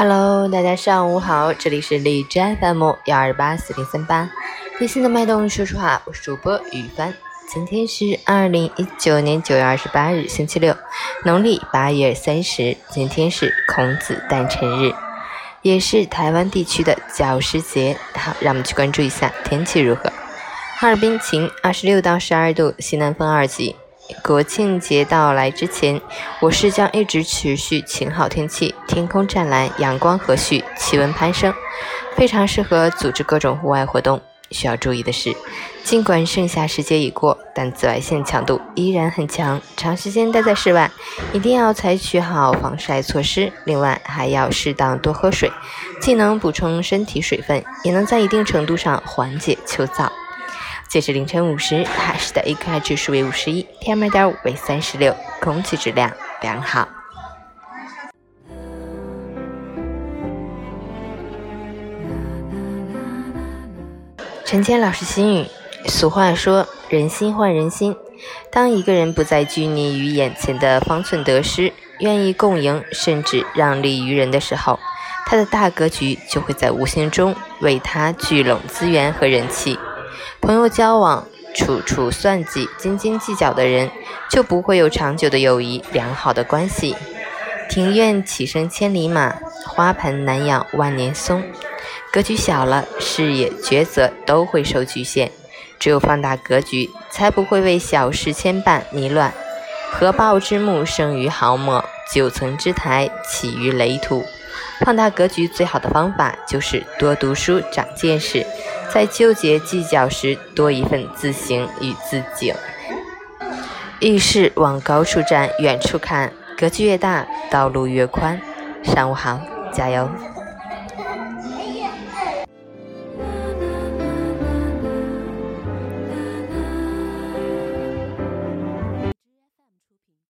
Hello，大家上午好，这里是荔枝 FM 幺二八四零三八，贴心的脉动说说话，我是主播雨帆。今天是二零一九年九月二十八日，星期六，农历八月三十。今天是孔子诞辰日，也是台湾地区的教师节。好，让我们去关注一下天气如何。哈尔滨晴，二十六到十二度，西南风二级。国庆节到来之前，我市将一直持续晴好天气，天空湛蓝，阳光和煦，气温攀升，非常适合组织各种户外活动。需要注意的是，尽管盛夏时节已过，但紫外线强度依然很强，长时间待在室外，一定要采取好防晒措施。另外，还要适当多喝水，既能补充身体水分，也能在一定程度上缓解秋燥。截至凌晨五时，海市的 AQI 指数为五十一，PM 二点五为三十六，空气质量良好。陈谦老师心语：俗话说，人心换人心。当一个人不再拘泥于眼前的方寸得失，愿意共赢，甚至让利于人的时候，他的大格局就会在无形中为他聚拢资源和人气。朋友交往，处处算计、斤斤计较的人，就不会有长久的友谊、良好的关系。庭院起生千里马，花盆难养万年松。格局小了，视野、抉择都会受局限。只有放大格局，才不会为小事牵绊迷乱。合抱之木，生于毫末；九层之台，起于垒土。放大格局最好的方法就是多读书、长见识，在纠结计较时多一份自省与自警。遇事往高处站，远处看，格局越大，道路越宽。上午好，加油！